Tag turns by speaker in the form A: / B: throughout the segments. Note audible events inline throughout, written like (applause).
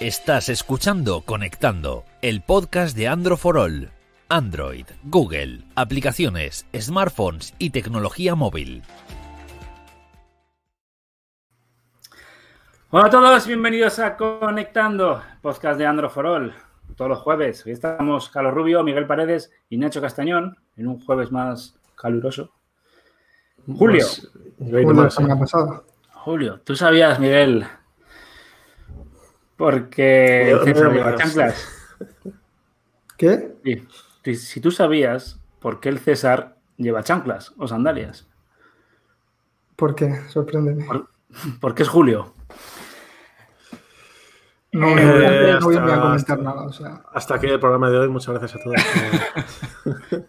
A: Estás escuchando Conectando, el podcast de Android for All. Android, Google, aplicaciones, smartphones y tecnología móvil.
B: Hola a todos, bienvenidos a Conectando, podcast de for All. Todos los jueves. Hoy estamos Carlos Rubio, Miguel Paredes y Nacho Castañón en un jueves más caluroso. Julio.
C: Julio, semana pasada.
B: Julio, ¿tú sabías, Miguel? Porque
C: No, no
B: César
C: me
B: lleva
C: digas.
B: chanclas.
C: ¿Qué?
B: Sí. Si- tú sabías por qué el César lleva chanclas o sandalias.
C: ¿Por qué? Sorpréndeme.
B: Por- Porque es Julio.
C: No, no,
D: Eh,
C: no voy a comentar nada. O sea,
D: Hasta aquí el programa de hoy. Muchas gracias a todos. (laughs)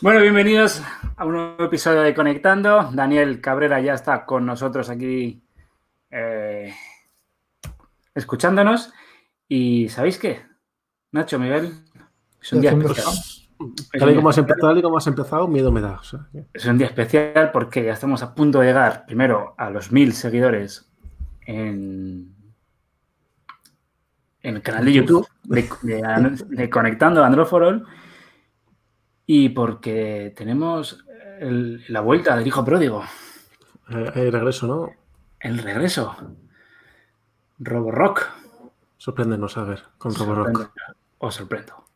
B: Bueno, bienvenidos a un nuevo episodio de Conectando. Daniel Cabrera ya está con nosotros aquí eh, escuchándonos. Y ¿sabéis qué? Nacho, Miguel, es un día
C: Haciendo
B: especial. Es
D: Tal y como has empezado, tal y como has empezado, miedo me da. o sea, que-
B: Es un día especial porque ya estamos a punto de llegar primero a los mil seguidores en, en el canal de YouTube de, de- de Conectando Android for All y porque tenemos el- la vuelta del hijo pródigo,
D: eh, hay regreso, ¿no?
B: el regreso. Roborock.
D: Sorpréndenos a ver con Roborock.
B: Os sorprendo.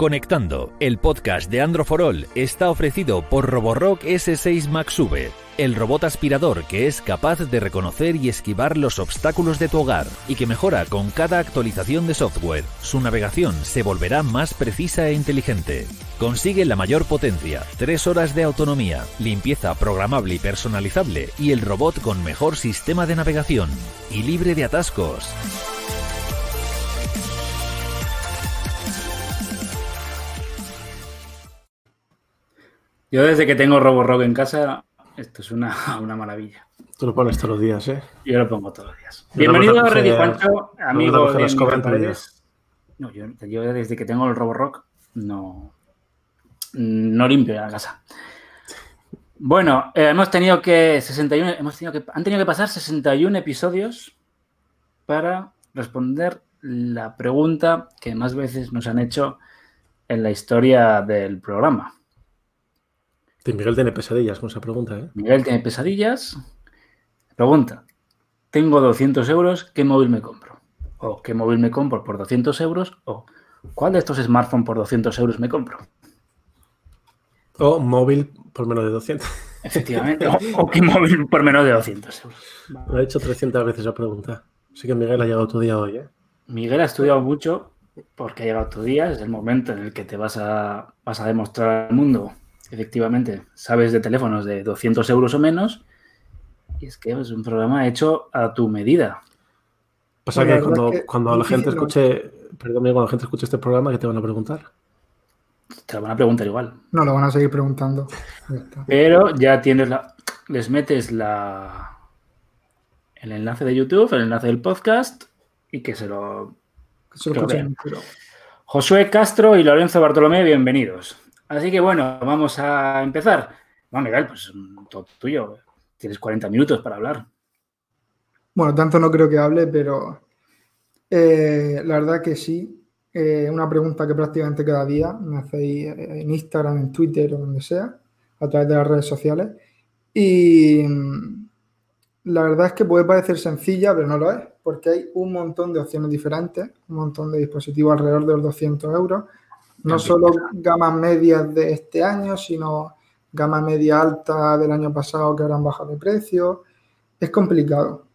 A: Conectando, el podcast de Android for All está ofrecido por Roborock S6 Max V, el robot aspirador que es capaz de reconocer y esquivar los obstáculos de tu hogar y que mejora con cada actualización de software. Su navegación se volverá más precisa e inteligente. Consigue la mayor potencia, 3 horas de autonomía, limpieza programable y personalizable y el robot con mejor sistema de navegación y libre de atascos.
B: Yo desde que tengo Roborock en casa, esto es una, (laughs) una maravilla.
D: Tú lo pones todos los días, ¿eh?
B: Yo lo pongo todos los días.
D: Yo
B: Bienvenido
D: no
B: a
D: coge-
B: Juancho, amigo de. Paredes. No, yo, yo desde que tengo el Roborock no, no limpio la casa. Bueno, eh, hemos tenido que 61, hemos tenido que han tenido que pasar 61 episodios para responder la pregunta que más veces nos han hecho en la historia del programa.
D: Sí, Miguel tiene pesadillas con esa pregunta, ¿eh?
B: Miguel tiene pesadillas. Pregunta: Tengo 200 euros, ¿qué móvil me compro? O ¿qué móvil me compro por 200 euros? O ¿cuál de estos smartphones por 200 euros me compro?
D: O móvil por menos de 200. (laughs)
B: Efectivamente. o, o ¿qué móvil por menos de 200 euros?
D: Lo he hecho 300 veces esa pregunta. Así que Miguel ha llegado tu día hoy, ¿eh?
B: Miguel ha estudiado mucho porque ha llegado tu día, es el momento en el que te vas a, vas a demostrar al mundo. Efectivamente, sabes de teléfonos de 200 euros o menos. Y es que es un programa hecho a tu medida.
D: Pasa
C: Bueno,
D: que cuando,
C: que
D: cuando la gente escuche, perdón, cuando la gente escuche este programa, ¿qué te van a preguntar?
B: Te lo van a preguntar igual.
C: no lo van a seguir preguntando. Ya.
B: Pero ya tienes la. Les metes la. El enlace de YouTube, el enlace del podcast y que se lo.
C: Que se lo
B: Que lo
C: escuchen
B: vean.
C: entero.
B: Josué Castro y Lorenzo Bartolomé, bienvenidos. Así que bueno, vamos a empezar. Bueno, Miguel, pues todo tuyo. Tienes 40 minutos para hablar.
C: Bueno, tanto no creo que hable, pero eh, la verdad que sí. Eh, una pregunta que prácticamente cada día me hacéis eh, en Instagram, en Twitter o donde sea, a través de las redes sociales. Y mm, la verdad es que puede parecer sencilla, pero no lo es, porque hay un montón de opciones diferentes, un montón de dispositivos alrededor de los 200 euros. No solo gamas medias de este año, sino gama media alta del año pasado que ahora han bajado de precio. Es complicado.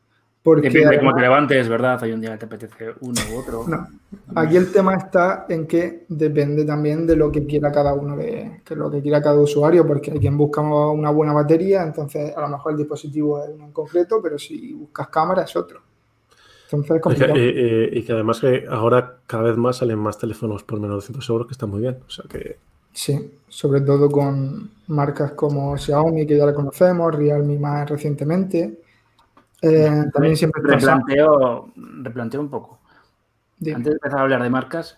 C: Porque
B: Depende de cómo te levantes, ¿verdad? Hay un día que te apetece uno u otro.
C: No. Aquí el tema está en que depende también de lo que quiera cada uno, de, que lo que quiera cada usuario, porque hay quien busca una buena batería, entonces a lo mejor el dispositivo es uno en concreto, pero si buscas cámara es otro. Entonces es
D: Y que,
C: complicado.
D: y- y- y que además que ahora cada vez más salen más teléfonos por menos de 200 euros que están muy bien. O sea que
C: Sí, sobre todo con marcas como Xiaomi, que ya la conocemos, Realme más recientemente. Eh, también siempre está
B: replanteo, replanteo un poco.
C: Dime.
B: Antes de empezar a hablar de marcas,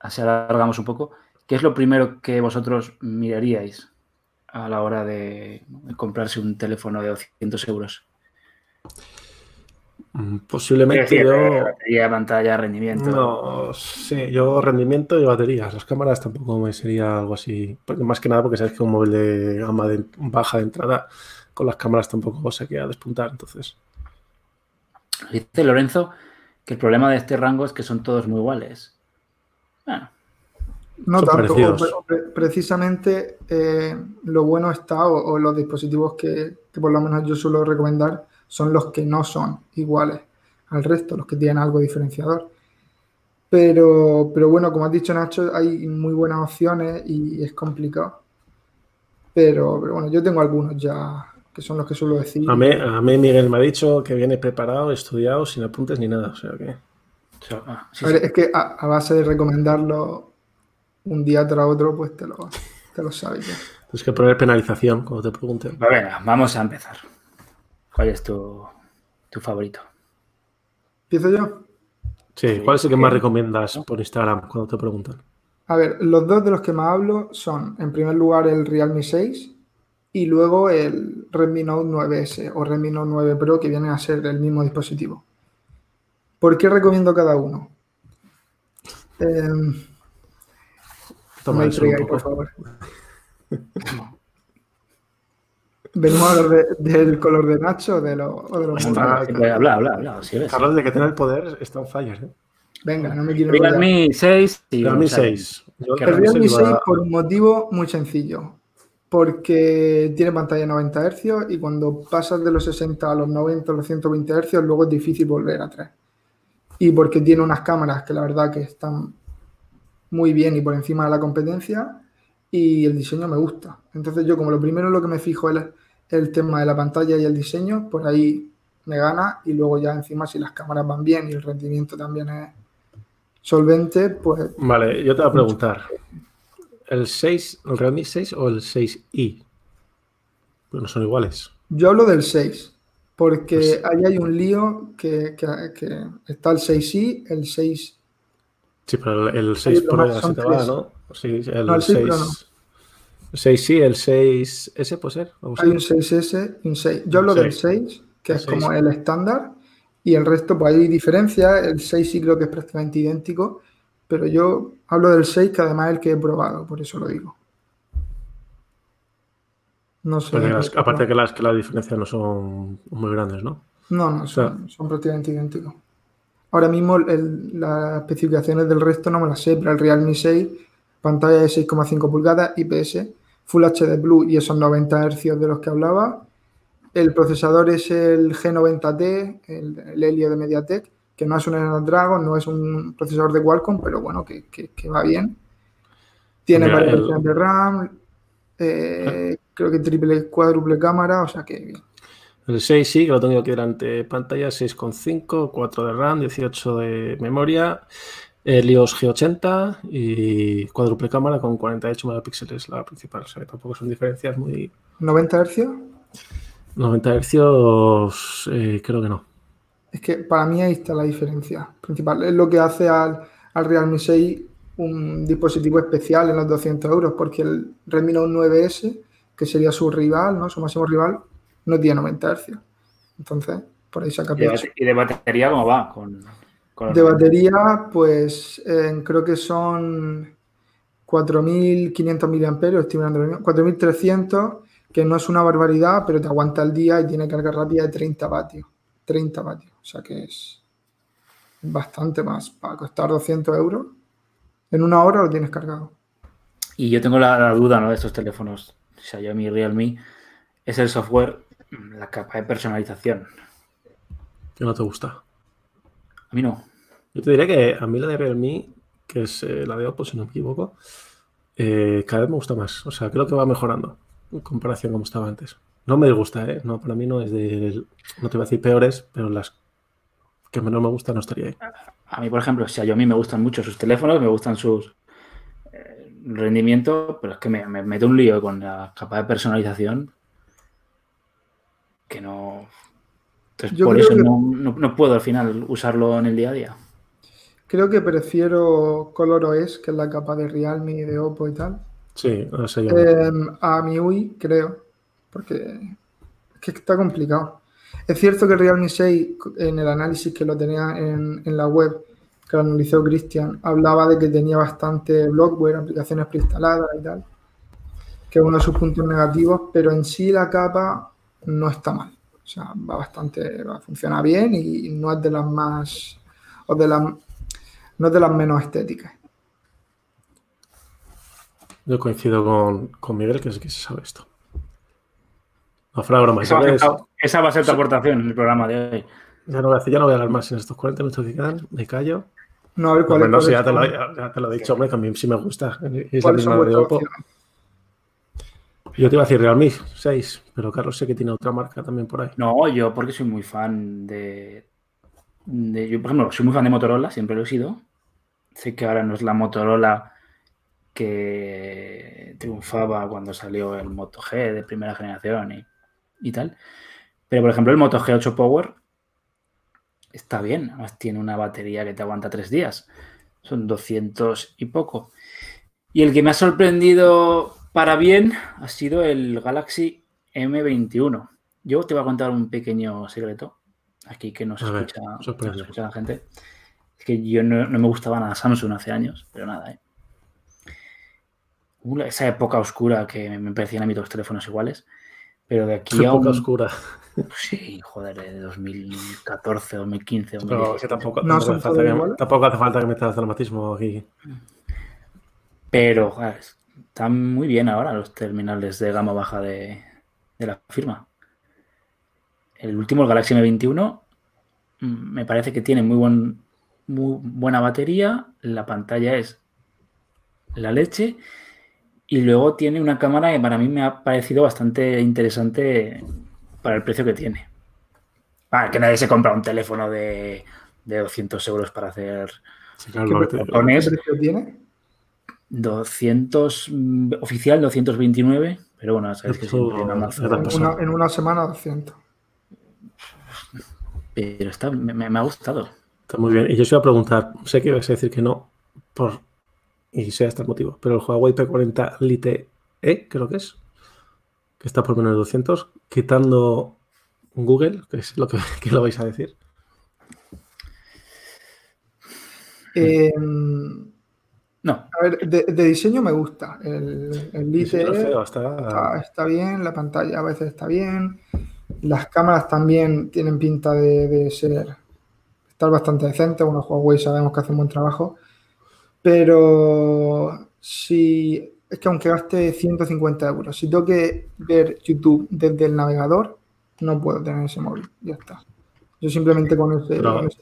B: así alargamos un poco. ¿Qué es lo primero que vosotros miraríais a la hora de comprarse un teléfono de 200 euros?
D: Mm, posiblemente
B: yo...
D: yo.
B: Batería, pantalla, rendimiento.
D: No, sí, yo rendimiento y baterías. Las cámaras tampoco me sería algo así. Porque más que nada porque sabes que un móvil de gama de baja de entrada con las cámaras tampoco se queda a despuntar. Entonces.
B: Dice Lorenzo que el problema de este rango es que son todos muy iguales. Bueno.
C: No tanto, precisamente eh, lo bueno está, o, los dispositivos que, que, por lo menos yo suelo recomendar, son los que no son iguales al resto, los que tienen algo diferenciador. Pero, pero bueno, como has dicho Nacho, hay muy buenas opciones y es complicado. Pero, pero bueno, yo tengo algunos ya que son los que suelo decir.
D: A mí, a mí Miguel me ha dicho que viene preparado, estudiado, sin apuntes ni nada. O sea que.
C: Ah, es que a, base de recomendarlo un día tras otro, pues te lo, te lo sabes ya. (laughs)
D: Tienes que poner penalización cuando te pregunten.
B: Bueno, vamos a empezar. ¿Cuál es tu, tu favorito?
C: ¿Empiezo yo?
D: Sí, ¿cuál es el que más recomiendas por Instagram cuando te preguntan?
C: A ver, los dos de los que más hablo son, en primer lugar, el Realme 6 y luego el Redmi Note 9S o Redmi Note 9 Pro, que vienen a ser el mismo dispositivo. ¿Por qué recomiendo cada uno? (laughs) Eh,
D: Toma no por favor. (laughs) (laughs)
C: ¿Venimos a hablar del color de Nacho de lo, o de los
B: Habla, habla, habla. Si
D: Carlos, de que tiene el poder, está en fallas. ¿eh?
C: Venga, no me quiero
B: Realme 6
D: y Realme 6.
C: el Realme 6 por un motivo muy sencillo porque tiene pantalla 90 Hz y cuando pasas de los 60 a los 90 a los 120 Hz luego es difícil volver atrás. Y porque tiene unas cámaras que la verdad que están muy bien y por encima de la competencia y el diseño me gusta. Entonces yo como lo primero lo que me fijo es el tema de la pantalla y el diseño, por ahí me gana y luego ya encima si las cámaras van bien y el rendimiento también es solvente, pues...
D: Vale, yo te voy a preguntar, ¿El 6, el Realme 6 o el 6i? Pues no son iguales.
C: Yo hablo del 6, porque pues ahí hay un lío que, está el 6i, el 6...
D: Sí, pero el, 6 por ahí se te va, ¿no? Sí, el, 6... El 6i, el 6S puede ser.
C: Hay un 6S y un 6. Yo hablo del 6, que es como el estándar, y el resto, pues hay diferencias. El 6 sí creo que es prácticamente idéntico, pero yo hablo del 6, que además es el que he probado, por eso lo digo.
D: No sé. aparte que las, que las diferencias no son muy grandes, ¿no?
C: No, no, son, prácticamente idénticos. Ahora mismo las especificaciones del resto no me las sé, pero el Realme 6, pantalla de 6,5 pulgadas, IPS, Full HD Blue y esos 90 Hz de los que hablaba. El procesador es el G90T, el, el Helio de MediaTek, que no es un Snapdragon, no es un procesador de Qualcomm, pero bueno, que, va bien. Tiene varias de RAM, eh, creo que triple, cuádruple cámara, o sea que bien.
D: El 6 sí, que lo tengo aquí delante pantalla, 6,5, 4 de RAM, 18 de memoria, Helios G80 y cuádruple cámara con 48 megapíxeles la principal. O sea, tampoco son diferencias muy...
C: ¿90 Hz?
D: 90 Hz, eh, creo que no.
C: Es que para mí ahí está la diferencia principal. Es lo que hace al, Realme 6 un dispositivo especial en los 200 euros, porque el Redmi Note 9S, que sería su rival, ¿no? su máximo rival, no tiene 90 Hz. Entonces, por ahí saca
B: pecho. ¿Y de batería cómo va? Con,
C: de batería, pues creo que son 4.500 mAh, estoy mirando 4.300, que no es una barbaridad, pero te aguanta el día y tiene carga rápida de 30 vatios. 30 vatios. O sea que es bastante más. Para costar 200 euros, en una hora lo tienes cargado.
B: Y yo tengo la, duda ¿no? de estos teléfonos, Xiaomi y Realme, es el software, la capa de personalización.
D: ¿Qué no te gusta?
B: A mí no.
D: Yo te diré que a mí la de Realme, que es eh, la de Oppo, si no me equivoco, eh, cada vez me gusta más. O sea, creo que va mejorando en comparación como estaba antes. No me gusta, ¿eh? No, para mí no es de. No te voy a decir peores, pero las que menos me gustan no estaría ahí.
B: A mí, por ejemplo, si a mí me gustan mucho sus teléfonos, me gustan sus eh, rendimientos, pero es que me, me mete un lío con la capa de personalización que no. Entonces, por eso no, no, puedo al final usarlo en el día a día.
C: Creo que prefiero Color OS, que es la capa de Realme y de Oppo y tal,
D: Sí, no sé yo.
C: Eh, a MIUI, creo, porque es que está complicado. Es cierto que el Realme 6, en el análisis que lo tenía en, en la web, que lo analizó Cristian, hablaba de que tenía bastante bloatware, aplicaciones preinstaladas y tal, que es uno de sus puntos negativos, pero en sí la capa no está mal. O sea, va bastante, va, funciona bien y no es de las más, o de las, no es de las menos estéticas.
D: Yo coincido con, con Miguel, que es que se sabe esto. No, fuera broma.
B: Esa va, a ser,
D: ¿sabes?
B: tu- esa va a ser tu aportación en el programa de hoy.
D: Ya no, voy a, hacer- ya no voy a hablar más en estos 40 minutos que quedan. Me callo.
C: No, a ver cuál
D: Hombre, no
C: es.
D: sé, ya te, lo, ya- ya te lo he dicho, hombre, que a mí sí me gusta. Es la misma de Oppo. Yo te iba a decir Realme 6, pero Carlos sé que tiene otra marca también por ahí.
B: No, yo porque soy muy fan de, de- Yo, por ejemplo, soy muy fan de Motorola, siempre lo he sido. Sé que ahora no es la Motorola que triunfaba cuando salió el Moto G de primera generación y, y tal. Pero, por ejemplo, el Moto G8 Power está bien. Además, tiene una batería que te aguanta tres días. Son 200 y poco. Y el que me ha sorprendido para bien ha sido el Galaxy M21. Yo te voy a contar un pequeño secreto aquí que nos
D: ver,
B: escucha, nos escucha la gente. Es que yo no, no me gustaba nada Samsung hace años, pero nada, ¿eh? Esa época oscura que me parecían a mí los teléfonos iguales. Pero de aquí a
D: poca
B: un...
D: oscura.
B: Sí, joder, de 2014, 2015,
D: Pero
B: 2016.
D: que tampoco,
C: No
D: tampoco hace falta que, tampoco hace falta que metas dramatismo aquí.
B: Pero joder, están muy bien ahora los terminales de gama baja de, de la firma. El último, el Galaxy M21, mm, me parece que tiene muy, buen, muy buena batería. La pantalla es la leche. Y luego tiene una cámara que para mí me ha parecido bastante interesante para el precio que tiene. Ah, que nadie se compra un teléfono de, de 200 euros para hacer
D: Sí, claro,
C: ¿Qué
D: lo que te-
C: precio-
B: botones.
C: ¿Qué precio tiene?
B: 200 mm, oficial 229, pero bueno, sabéis que siempre en Amazon.
C: una, en una semana 200.
B: Pero está, me, me- ha gustado.
D: Está muy bien. Y yo os iba a preguntar, sé que ibas a decir que no, por, y sé hasta el motivo, pero el Huawei P40 Lite E, creo que es, que está por menos de 200, quitando Google, que es lo que, (laughs) que lo vais a decir.
C: Eh,
B: No,
C: a ver, de, de diseño me gusta. El, el está,
D: está,
C: está bien, la pantalla a veces está bien. Las cámaras también tienen pinta de, de ser estar bastante decentes. Bueno, Huawei sabemos que hace un buen trabajo. Pero si es que aunque gaste 150 euros, si tengo que ver YouTube desde el navegador, no puedo tener ese móvil. Ya está. Yo simplemente con ese, con ese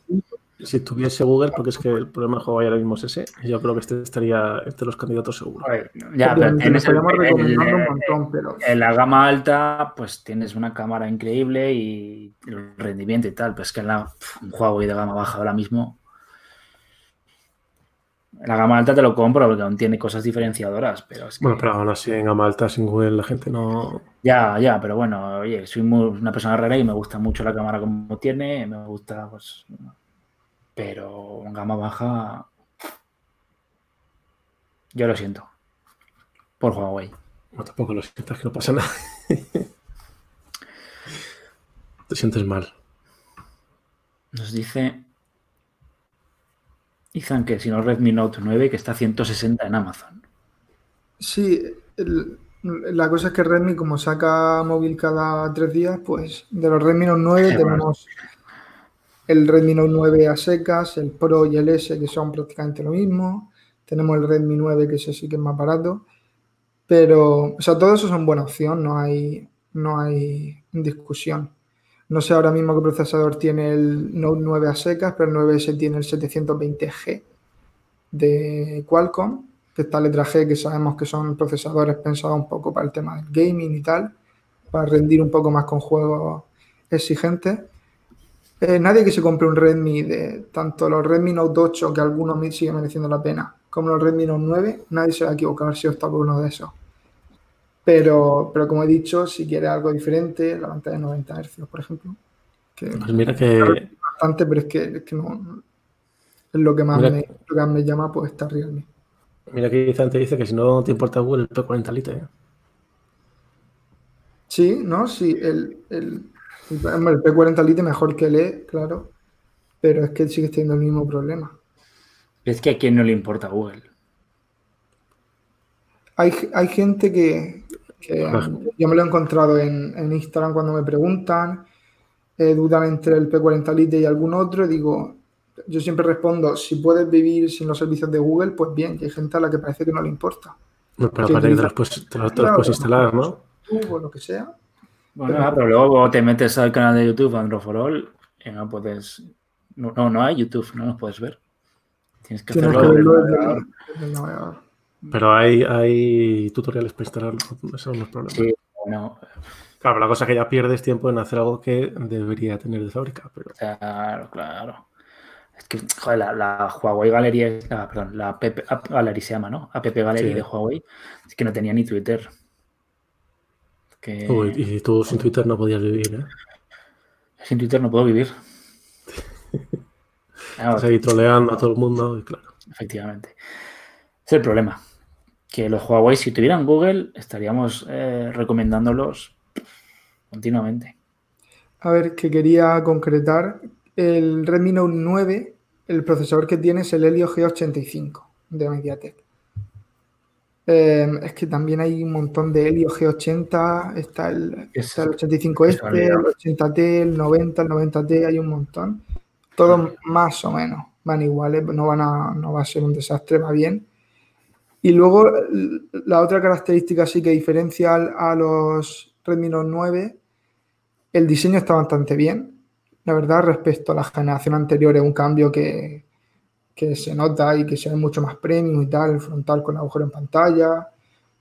D: si tuviese Google, porque es que el problema de Huawei ahora mismo es ese, yo creo que este estaría entre los candidatos seguro.
B: ya, pero el-
C: un montón, pero
B: en la gama alta, pues tienes una cámara increíble y el rendimiento y tal. Pues es que en la, un Huawei de gama baja ahora mismo. En la gama alta te lo compro porque aún tiene cosas diferenciadoras, pero es que-
D: Bueno, pero aún así en gama alta sin Google la gente no...
B: Ya, ya, pero bueno, oye, soy muy- una persona rara y me gusta mucho la cámara como tiene, me gusta, pues. Pero en gama baja. Yo lo siento. Por Huawei.
D: No, tampoco lo sientas, que no pasa nada. (laughs) Te sientes mal.
B: Nos dice. Ethan que si no Redmi Note 9, que está a 160 en Amazon.
C: Sí, el- la cosa es que Redmi, como saca móvil cada tres días, pues de los Redmi Note 9
B: Sí,
C: tenemos el Redmi Note 9 a secas, el Pro y el S, que son prácticamente lo mismo. Tenemos el Redmi 9, que ese sí que es más barato. Pero, o sea, todo eso son buena opción, no hay, no hay discusión. No sé ahora mismo qué procesador tiene el Note 9 a secas, pero el 9S tiene el 720G de Qualcomm, que esta letra G que sabemos que son procesadores pensados un poco para el tema del gaming y tal, para rendir un poco más con juegos exigentes. Eh, nadie que se compre un Redmi de tanto los Redmi Note 8, que algunos me siguen mereciendo la pena, como los Redmi Note 9, nadie se va a equivocar si opta por uno de esos. Pero, pero como he dicho, si quiere algo diferente, la pantalla de 90 Hz, por ejemplo, que
D: Pues mira que...
C: bastante, pero es que, es que no es lo que más
D: Mira-
C: me, lo que más me llama, pues está Realme.
D: Mira que dice antes dice que si no te importa Google, el P40 Lite. ¿eh?
C: Sí, ¿no? Sí, el, el, el, el P40 Lite mejor que el E, claro. Pero es que sigue teniendo el mismo problema.
B: Es que a quién no le importa Google.
C: Hay, hay gente que, que yo me lo he encontrado en, en Instagram cuando me preguntan, eh, dudan entre el P40 Lite y algún otro, y digo, yo siempre respondo, si puedes vivir sin los servicios de Google, pues bien, y hay gente a la que parece que no le importa.
D: No, pero aparte que te los puedes, te los, te los puedes instalar, ¿no?
C: O lo que sea.
B: Bueno, pero, pero luego te metes al canal de YouTube Android for All y no puedes. No, no, no hay YouTube, no los puedes ver. Tienes que
C: Tienes
B: hacerlo
C: que
B: desde el
C: verlo desde
B: navegador.
C: el- desde el navegador.
D: Pero hay, hay tutoriales para instalarlo, esos son los problemas.
B: Sí, bueno,
D: Claro, la cosa es que ya pierdes tiempo en hacer algo que debería tener de fábrica, pero
B: claro, claro. Es que, joder, la, la Huawei Gallery, la, perdón, la App, App Gallery se llama, ¿no? App Gallery
D: Sí.
B: de Huawei. Es que no tenía ni Twitter. Que
D: Uy, y tú sin Twitter no podías vivir, ¿eh?
B: sin Twitter no puedo vivir. (laughs)
D: Estás ahí troleando a todo el mundo y claro.
B: Efectivamente. Es el problema. Que los Huawei, si tuvieran Google, estaríamos eh, recomendándolos continuamente.
C: A ver, que quería concretar. El Redmi Note 9, el procesador que tiene es el Helio G85 de MediaTek. Eh, es que también hay un montón de Helio G80, está el,
B: Es-
C: está el 85
B: es
C: este, el 80T, el 90, el 90T, hay un montón. Todos más o menos van iguales, no, van a, no va a ser un desastre, va bien. Y luego la otra característica sí que diferencia a los Redmi Note 9 el diseño está bastante bien, la verdad, respecto a la generación anterior, es un cambio que, que se nota y que se ve mucho más premium y tal, el frontal con agujero en pantalla,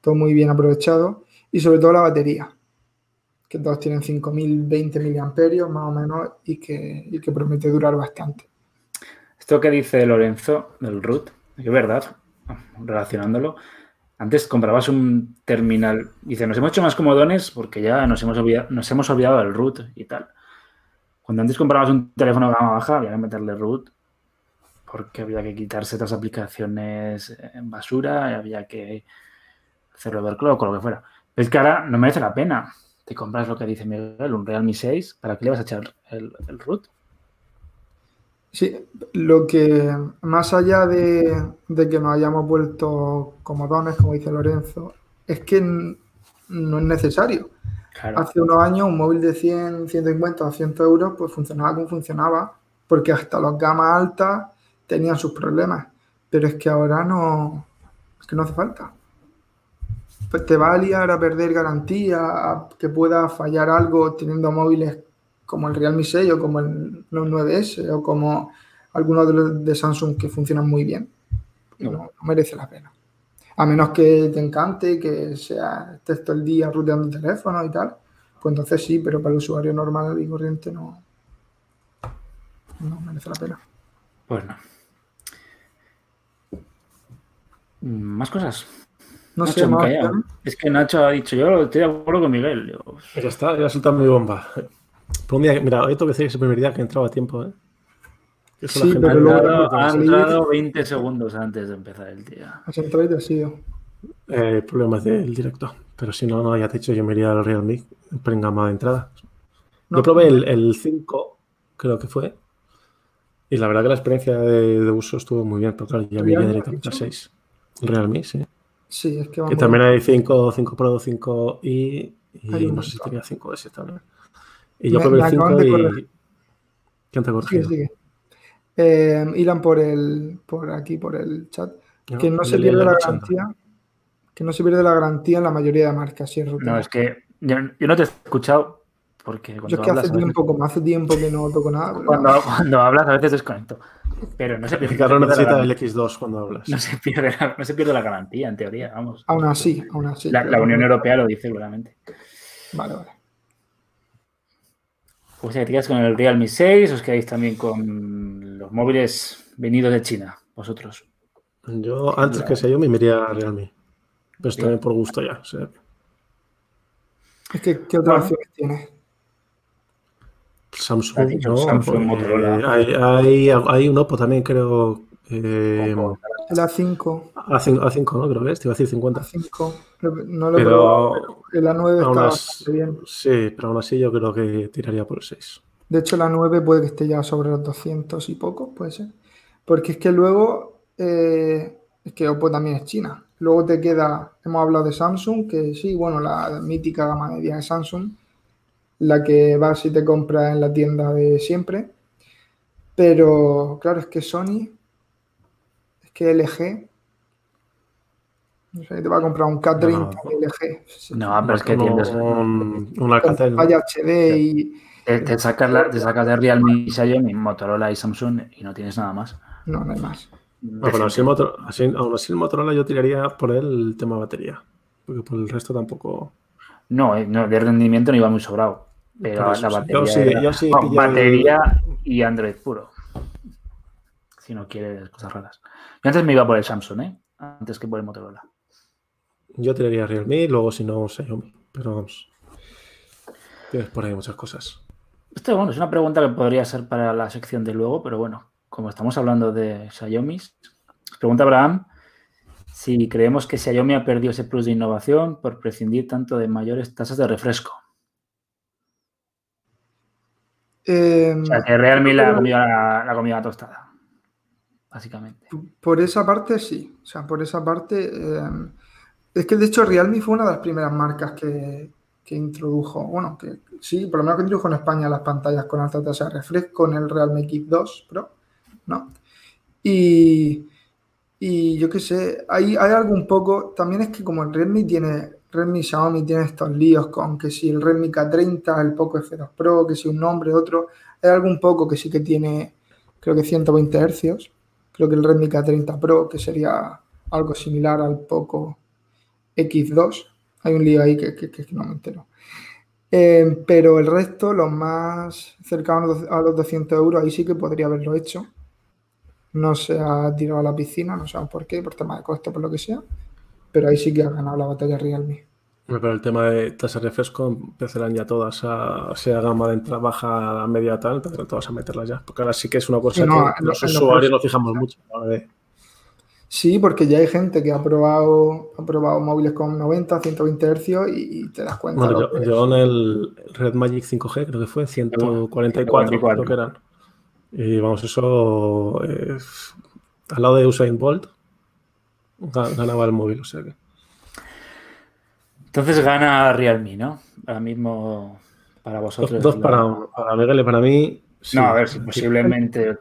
C: todo muy bien aprovechado, y sobre todo la batería, que todos tienen 5020 mAh más o menos y que, y que promete durar bastante.
B: Esto que dice Lorenzo del root, es verdad, relacionándolo. Antes comprabas un terminal, dice, nos hemos hecho más comodones porque ya nos hemos olvidado, nos hemos olvidado del root y tal. Cuando antes comprabas un teléfono de gama baja, había que meterle root porque había que quitarse otras aplicaciones en basura y había que hacer overclock o lo que fuera. Pero es que ahora no merece la pena. Te compras lo que dice Miguel, un Realme 6, ¿para qué le vas a echar el, el root?
C: Sí, lo que más allá de, de que nos hayamos vuelto comodones, como dice Lorenzo, es que no es necesario.
B: Claro.
C: Hace unos años un móvil de 100, 150 o 100 euros pues funcionaba como funcionaba, porque hasta las gamas altas tenían sus problemas. Pero es que ahora no, es que no hace falta. Pues te va a liar a perder garantía, a que pueda fallar algo teniendo móviles como el Realme 6 o como el Note 9S o como algunos de los de Samsung que funcionan muy bien. No, no merece la pena. A menos que te encante, que sea estés todo el día ruteando el teléfono y tal, pues entonces sí, pero para el usuario normal y corriente no, no merece la pena.
B: Pues no. Más cosas.
C: No
B: Nacho,
C: sé, más,
B: calla. Es que Nacho ha dicho, yo estoy de acuerdo con Miguel. Digo,
D: Ya está, ya ha soltado mi bomba. Pero un día, mira, hoy tengo que decir que es el primer día que entraba a tiempo, ¿eh? Eso
C: Sí,
D: la gente
B: ha
C: pero luego
B: entrado,
C: tengo que
B: ha
C: salir.
B: entrado 20 segundos antes de empezar el día.
C: has entrado y te has ido.
D: eh, problemas del directo. Pero si no, no, ya te he dicho, yo me iría al Realme en gama de entrada.
C: No,
D: yo probé el, el 5, creo que fue. Y la verdad que la experiencia de, de uso estuvo muy bien, pero claro, ya me iría
C: ¿Realme,
D: directamente al
C: has dicho?
D: 6. Realme, sí.
C: Sí, es que
D: Que
C: vamos.
D: también hay 5, 5 Pro, 5 y,
C: Hay
D: y
C: un
D: no sé si tenía 5S también. Y yo probé el
C: acaban
D: 5
C: de
D: y. ¿Quién te ha
C: Sigue, sigue. Eh, Ilan por el por aquí, por el chat. que no se pierde la garantía. Que no se pierde la garantía en la mayoría de marcas, si es
B: No, es que yo, yo no te he escuchado porque
C: Yo
B: cuando
C: es que
B: hablas,
C: hace
B: a veces,
C: tiempo, como hace tiempo que no toco nada. pero-
B: cuando, cuando hablas a veces desconecto. Pero no se (laughs) pierde, no
D: necesita
B: la,
D: el X2 cuando hablas.
B: no se pierde la- no se pierde la garantía, en teoría, vamos.
C: Aún así, aún así.
B: La, Unión Europea lo dice claramente.
C: Vale, vale.
B: Pues ya te quedas con el Realme 6, os quedáis también con los móviles venidos de China, vosotros.
D: Yo, antes que sea yo, me iría a Realme. Pero también por gusto ya. o sea,
C: Es que, ¿qué otras
B: Bueno.
C: opciones tienes?
D: Samsung, ¿no?
B: Samsung,
D: Eh,
B: Motorola.
D: hay, hay, hay un Oppo también, creo. eh,
C: El A5.
D: A5, A5, ¿no? Creo que es, te iba a decir 50.
C: A5. No lo he
D: Pero
C: pero el A9 está
D: as-
C: bastante bien.
D: Sí, pero aún así yo creo que tiraría por el 6.
C: De hecho, la 9 puede que esté ya sobre los 200 y poco, puede ser. Porque es que luego, eh, es que Oppo también es China. Luego te queda, hemos hablado de Samsung, que sí, bueno, la mítica gama media de Samsung, la que vas y te compras en la tienda de siempre. Pero claro, es que Sony, es que LG, no sé, te va a comprar un K30
D: No, no.
C: de LG.
B: No, pero es que tienes,
D: un, un
C: Con
D: Alcatel.
C: pantalla HD y
B: te, te sacas la- te sacas de Realme y Xiaomi, Motorola y Samsung y no tienes nada más.
C: no, no hay más.
D: No, pero así el Motor- así- aún así el Motorola yo tiraría por el tema batería. Porque por el resto tampoco.
B: No, eh, no, de rendimiento no iba muy sobrado. Pero la batería.
D: Yo sí-
B: era-
D: yo sí
B: no,
D: pillo el-
B: batería y Android puro. Si no quieres cosas raras. Yo antes me iba por el Samsung, ¿eh? Antes que por el Motorola.
D: Yo tiraría Realme luego si no Xiaomi. Pero vamos. Tienes por ahí muchas cosas.
B: Esto, bueno, es una pregunta que podría ser para la sección de luego, pero bueno, como estamos hablando de Xiaomi, pregunta Abraham si creemos que Xiaomi ha perdido ese plus de innovación por prescindir tanto de mayores tasas de refresco.
C: Eh,
B: O sea, que Realme la ha comido la, comido la tostada, básicamente.
C: Por esa parte sí, o sea, por esa parte eh, es que de hecho Realme fue una de las primeras marcas que, que introdujo, bueno, que sí, por lo menos que introdujo en España las pantallas con alta tasa de refresco en el Realme Kit 2 Pro, ¿no? Y, y yo qué sé, hay, hay algo un poco, también es que como el Realme tiene, Y Xiaomi tienen estos líos con que si el Realme K30, el Poco F2 Pro, que si un nombre, otro, hay algo un poco que sí que tiene, creo que 120 hercios creo que el Redmi K30 Pro, que sería algo similar al Poco X2. Hay un lío ahí que, que- que no me entero. Eh, pero el resto, los más cercanos a los 200 euros, ahí sí que podría haberlo hecho. No se ha tirado a la piscina, no sabemos por qué, por tema de costo, por lo que sea. Pero ahí sí que ha ganado la batalla Realme.
D: Pero el tema de tasa de refresco empezarán ya todas a sea gama de entrada baja, media tal, empezarán todas a meterlas ya. Porque ahora sí que es una cosa
C: Sí, no,
D: que
C: en
D: los
C: en
D: usuarios nos fijamos mucho. de-
C: Sí, porque ya hay gente que ha probado, ha probado móviles con 90, 120 hercios y, y te das cuenta.
D: Bueno, yo, en el Red Magic 5G creo que fue 144, creo que eran. Y vamos, eso es- al lado de Usain Bolt ganaba el móvil, o sea que.
B: Entonces gana Realme, ¿no? Ahora mismo para
D: Dos,
B: vosotros.
D: dos
B: la-
D: para uno. Para Miguel y para mí. sí.
B: No, a ver, si posiblemente,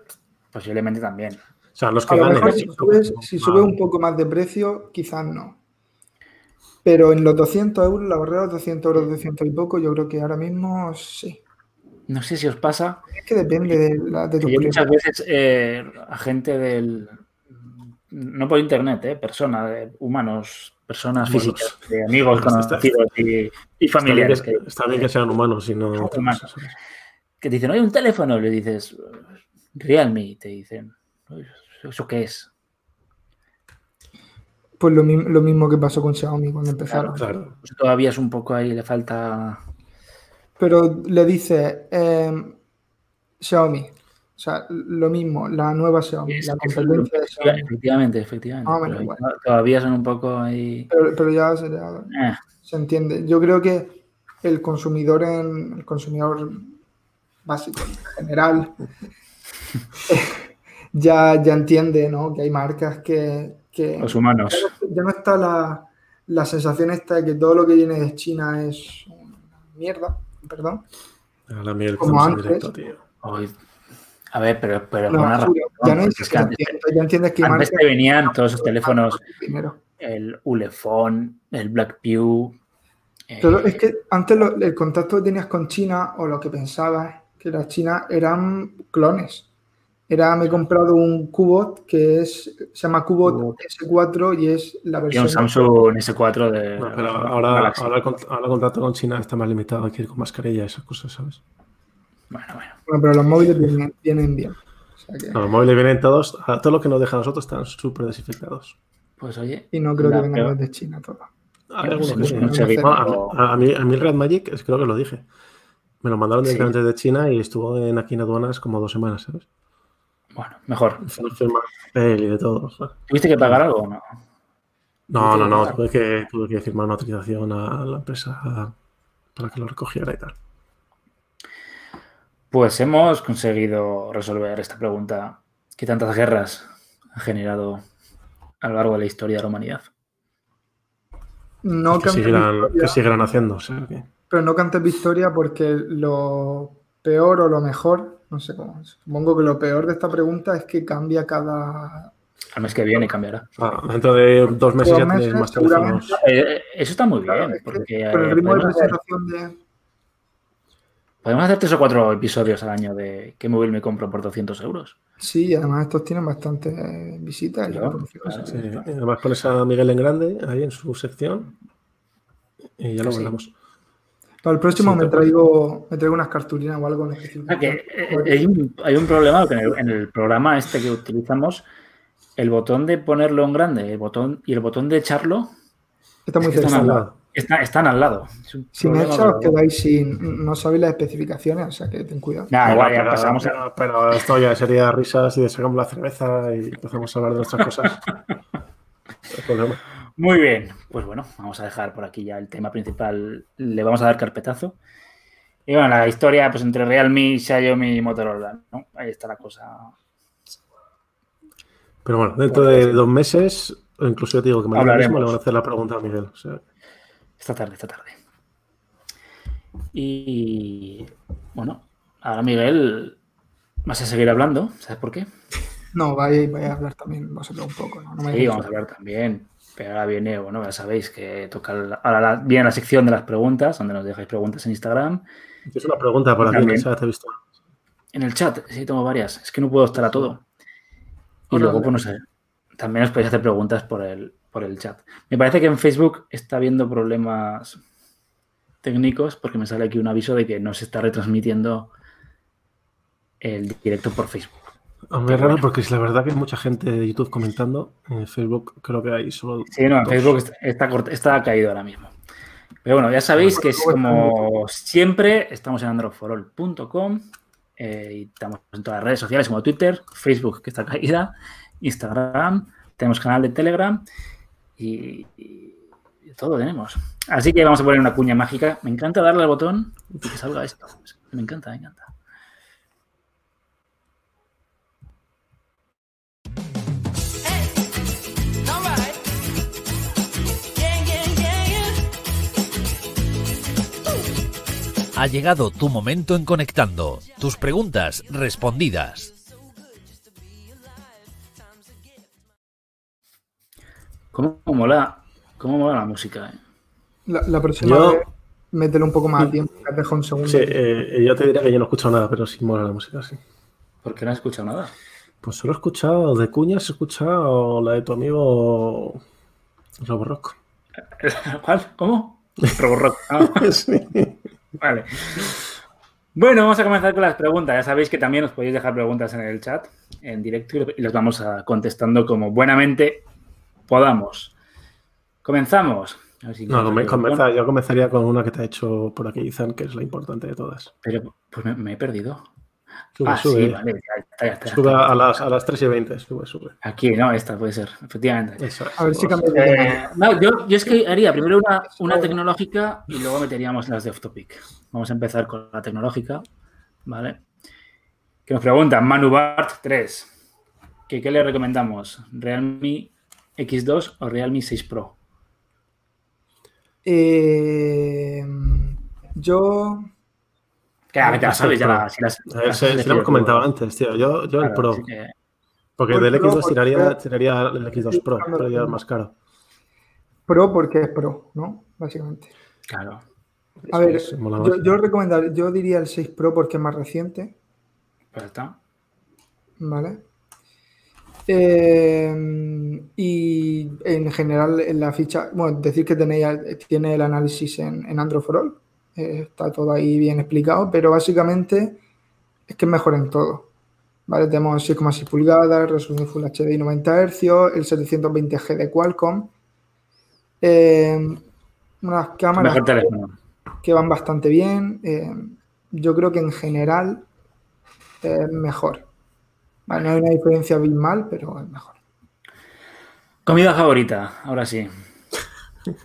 B: posiblemente también.
D: O sea, los que
C: A lo mejor si subes, si sube un poco más de precio, quizás no. Pero en los 200 euros, la barrera de los 200 euros, 200 y poco, yo creo que ahora mismo sí.
B: No sé si os pasa
C: Es que depende de, la, de tu
B: muchas veces eh, a gente del no por internet, eh, personas, de humanos, personas
D: Humanos.
B: físicas, de amigos
D: Está- está-
B: conocidos y, y
D: Está bien,
B: familiares
D: que,
B: que,
D: está bien que sean humanos y no.
B: Humanos. que te dicen, oye, un teléfono, le dices, Realme, y te dicen, "Oye, ¿eso qué es?
C: Pues lo, lo mismo que pasó con Xiaomi cuando empezaron.
D: Claro.
B: Pues todavía es un poco ahí, le falta...
C: Pero le dice eh, Xiaomi. O sea, lo mismo, la nueva Xiaomi,
B: Es-
C: la competencia de Xiaomi.
B: Efectivamente, efectivamente.
C: Ah, bueno,
B: pero
C: igual.
B: todavía son un poco ahí...
C: Pero, pero ya se, ya
B: eh,
C: se entiende. Yo creo que el consumidor en el consumidor básico en general (laughs) ya, ya entiende ¿no? que hay marcas que, que
B: los humanos.
C: ya no está la, la sensación esta de que todo lo que viene de China es una mierda, perdón.
D: A
C: Como
D: estamos en
C: antes.
D: directo, tío.
B: Hoy- A ver, pero, pero
C: No,
B: razón,
C: ya no
B: porque
C: es
B: es que antes,
C: ya entiendes que
B: antes te venían todos esos teléfonos,
C: primero.
B: el Ulefone, el Blackview. eh,
C: Pero es que antes lo- el contacto que tenías con China o lo que pensabas que era China eran clones. Era, me he comprado un Cubot que es, se llama Cubot
B: Cubot.
C: S4 y es la
B: y
C: versión.
B: un Samsung S4 de
D: No, pero ahora, ahora, el cont- ahora el contrato con China está más limitado, hay que ir con mascarilla, esas cosas, ¿sabes?
B: Bueno, bueno.
C: Bueno, pero los móviles vienen, vienen bien. O sea que-
D: No, los móviles vienen todos, a todo lo que nos deja a nosotros están súper desinfectados.
B: Pues oye,
C: y no creo que vengan
B: peor-
C: desde China todo.
D: Hay
B: Yo
D: algunos
B: no
D: que
B: sé,
D: sí.
B: no sé,
C: sé.
B: pero-
D: A, a mí, a mí el Red Magic, es- creo que lo dije. Me lo mandaron
B: Sí.
D: directamente de China y estuvo en, aquí en aduanas como dos semanas, ¿sabes?
B: Bueno, mejor.
D: y de todo.
B: ¿Tuviste que pagar algo o no?
D: No, no, no. Tuve que, tuve que firmar una autorización a la empresa para que lo recogiera y tal.
B: Pues hemos conseguido resolver esta pregunta. ¿Qué tantas guerras ha generado a lo largo de la historia de la humanidad?
C: No
D: que, seguirán, haciendo.
C: Pero no cantes victoria porque lo peor o lo mejor, no sé cómo, supongo que lo peor de esta pregunta es que cambia cada...
B: Al mes que viene cambiará.
D: Ah, dentro de dos meses ya tenéis más
B: teléfonos. Eh, eh, eso está muy bien. porque,
C: el eh, ritmo de presentación de
B: Podemos hacer tres o cuatro episodios al año de qué móvil me compro por 200 euros.
C: Sí, además estos tienen bastantes visitas.
D: Además pones a Miguel en grande ahí en su sección y ya lo hablamos.
C: Para el próximo me, traigo, me traigo unas cartulinas o algo.
B: Ah, que, eh, hay, un, hay, un, problema que en el, programa este que utilizamos, el botón de ponerlo en grande el botón, y el botón de echarlo
C: está muy cerca.
B: Están al lado.
C: Si me echas, quedáis sin. No sabéis las especificaciones, o sea que ten cuidado.
B: igual, ya pasamos
D: pero, esto ya sería risas y sacamos la cerveza y empezamos a hablar de nuestras cosas. (laughs)
B: Muy bien, pues bueno, vamos a dejar por aquí ya el tema principal. Le vamos a dar carpetazo. Y bueno, la historia pues entre Realme, Xiaomi y Motorola, ¿no? Ahí está la cosa.
D: Pero bueno, dentro de dos meses, incluso yo te digo que mañana mismo le voy a hacer la pregunta a Miguel.
B: Esta tarde, esta tarde. Y bueno, ahora Miguel, vas a seguir hablando, ¿sabes por qué?
C: No, vaya, a hablar también vosotros un poco. ¿no?
B: sí, vamos a hablar también. Pero ahora viene, bueno, ya sabéis que toca ahora viene la sección de las preguntas, donde nos dejáis preguntas en Instagram.
D: Es una pregunta por aquí en chat, he visto.
B: En el chat, sí, tengo varias. Es que no puedo estar a todo. Y luego, pues no sé, también os podéis hacer preguntas por el, por el chat. Me parece que en Facebook está habiendo problemas técnicos porque me sale aquí un aviso de que no se está retransmitiendo el directo por Facebook.
D: Hombre, raro porque es la verdad que hay mucha gente de YouTube comentando. En Facebook creo que hay solo.
B: Sí, no, en Facebook está, está, caído ahora mismo. Pero bueno, ya sabéis que es como siempre, estamos en androforol.com eh, y estamos en todas las redes sociales como Twitter, Facebook, que está caída, Instagram, tenemos canal de Telegram y, todo tenemos. Así que vamos a poner una cuña mágica. Me encanta darle al botón y que salga esto. Me encanta, me encanta.
A: Ha llegado tu momento en conectando. Tus preguntas respondidas.
B: ¿Cómo mola, cómo mola la música? Eh?
C: La, próxima vez, métele un poco más de tiempo, que dejo un segundo.
D: Sí, eh, yo te diría que yo no he escuchado nada, pero sí mola la música, sí.
B: ¿Por qué no has escuchado nada?
D: Pues solo he escuchado de Cuñas, he escuchado la de tu amigo Roborock. (laughs)
B: ¿Cuál? ¿Cómo? Roborock. Ah. (laughs) sí. Vale. Bueno, vamos a comenzar con las preguntas. Ya sabéis que también os podéis dejar preguntas en el chat, en directo, y las vamos a contestando como buenamente podamos. Comenzamos.
D: no, yo comenzaría con una que te ha hecho por aquí, Izan, que es la importante de todas.
B: Pero pues me, he perdido.
D: Sube, ah, sube. Sí, vale, ya, ya, ya, sube a, las, a las 3 y 20, sube, sube.
B: Aquí, no, esta puede ser, efectivamente.
C: a ver si cambia.
B: Eh, no, yo, yo, es que haría primero una, una tecnológica y luego meteríamos las de off topic. Vamos a empezar con la tecnológica, ¿vale? Que nos preguntan, Manu Bart 3. ¿Qué, ¿Qué le recomendamos? ¿Realme X2 o Realme 6 Pro?
C: Eh, yo.
B: Claro, ya sabes, ya la, si
D: las, lo hemos comentado antes, tío. Yo, yo el Pro. Porque del X2 tiraría, tiraría, el X2 Pro, pero ya es más caro.
C: Pro porque es Pro, ¿no? Básicamente.
B: Claro.
C: A ver, yo, yo, recomendaría, yo diría el 6 Pro porque es más reciente.
B: Pues está.
C: Vale. Eh, y en general en la ficha, bueno, decir que tenéis, tiene el análisis en, en Android for All, eh, está todo ahí bien explicado, pero básicamente es que es mejor en todo. ¿vale? Tenemos 6,6 pulgadas, resolución Full HD y 90 Hz, el 720G de Qualcomm, eh, unas cámaras que van bastante bien. yo creo que en general es mejor Vale, no hay una diferencia abismal, pero es mejor.
B: Comida favorita, ahora sí.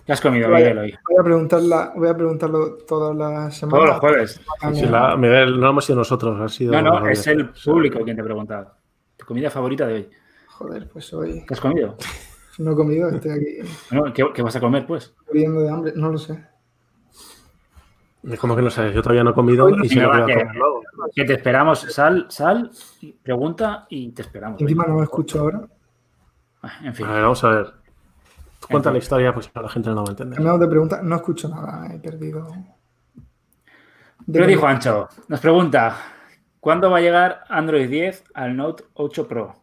B: ¿Qué has comido. Miguel, hoy?
C: Voy a, preguntarla, voy a preguntarlo todas las semanas.
B: Todos los jueves.
D: Sí, la- Miguel, no hemos sido nosotros, ha sido.
B: No, no, es el público quien te pregunta. ¿Tu comida favorita de hoy?
C: Joder, pues hoy
B: ¿Qué has comido?
C: no he comido, estoy aquí
B: Bueno, ¿qué, qué vas a comer, pues?
C: muriendo de hambre, no lo sé.
D: ¿Cómo que no sabes? Yo todavía no he comido y si
B: Venga,
D: no voy
B: va,
D: a
B: que-
D: comer luego.
B: Que te esperamos. Sal, sal, pregunta y te esperamos.
C: Encima no me escucho ahora.
B: En fin.
D: A ver, vamos a ver. Tú Cuenta
B: En
D: la historia, pues la gente no va a entender.
C: Cambiamos de pregunta, no escucho nada, he perdido.
B: ¿Qué le dijo Ancho? Nos pregunta, ¿cuándo va a llegar Android 10 al Note 8 Pro?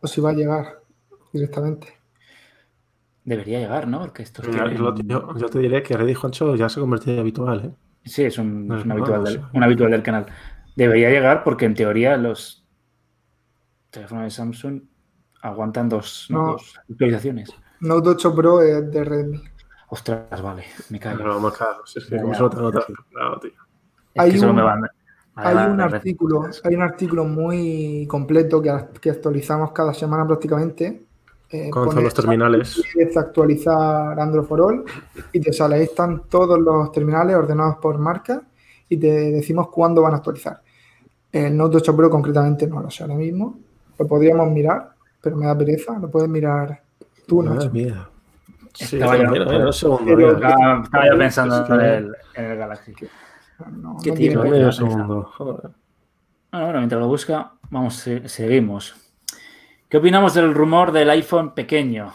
C: O si va a llegar directamente.
B: Debería llegar, ¿no? Porque esto
D: Yo, yo- yo- yo te diré que Ready Juancho ya se ha convertido en habitual, ¿eh?
B: Sí, es un,
D: No,
B: es un
D: no,
B: habitual
D: no
B: del, un habitual del canal. Debería llegar porque en teoría los teléfonos de Samsung aguantan dos, ¿no?
C: No.
B: dos actualizaciones.
C: Note 8 Pro es de Redmi.
B: Ostras, vale, me callo.
D: Pero vamos, claro, es que como
B: ya.
D: solo tengo otra. Claro, tío.
B: Es
C: Hay
B: que solo
C: un-
B: me van. me
C: Hay
B: van
C: un artículo, hay un artículo muy completo que, que actualizamos cada semana prácticamente. Eh,
D: Con los terminales.
C: quieres actualizar Android for All y te sale, ahí están todos los terminales ordenados por marca y te decimos cuándo van a actualizar. El Note 8 Pro concretamente no lo sé ahora mismo, lo podríamos mirar, pero me da pereza, lo puedes mirar tú,
D: Madre
C: Nacho.
D: mía. Sí,
B: Estaba yo-
D: mira, mira, un segundo.
C: Pero-
D: mira.
B: Estaba, estaba yo pensando en el, en el Galaxy.
C: No,
B: ¿Qué
C: no
B: tío?
C: tiene-
D: Medio segundo. Joder.
B: Bueno, bueno, mientras lo busca, vamos, se- seguimos. ¿Qué opinamos del rumor del iPhone pequeño?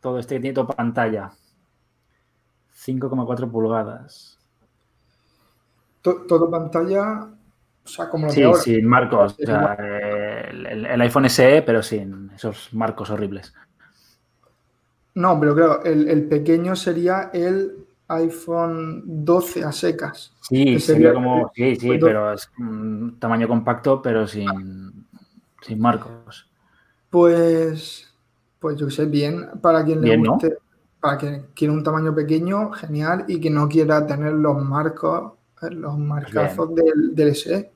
B: Todo este toda pantalla. 5,4 pulgadas.
C: to- todo pantalla, o sea, como lo
B: Sí, sin marcos. O sea, el, el- el iPhone SE, pero sin esos marcos horribles.
C: No, pero claro, el, el pequeño sería el iPhone 12 a secas.
B: Sí, sería como. Sí, sí, pero es un tamaño compacto, pero sin, sin marcos.
C: Pues, pues yo sé, bien, para quien le guste, para quien quiera un tamaño pequeño, genial, y que no quiera tener los marcos, eh, los marcazos del, del SE.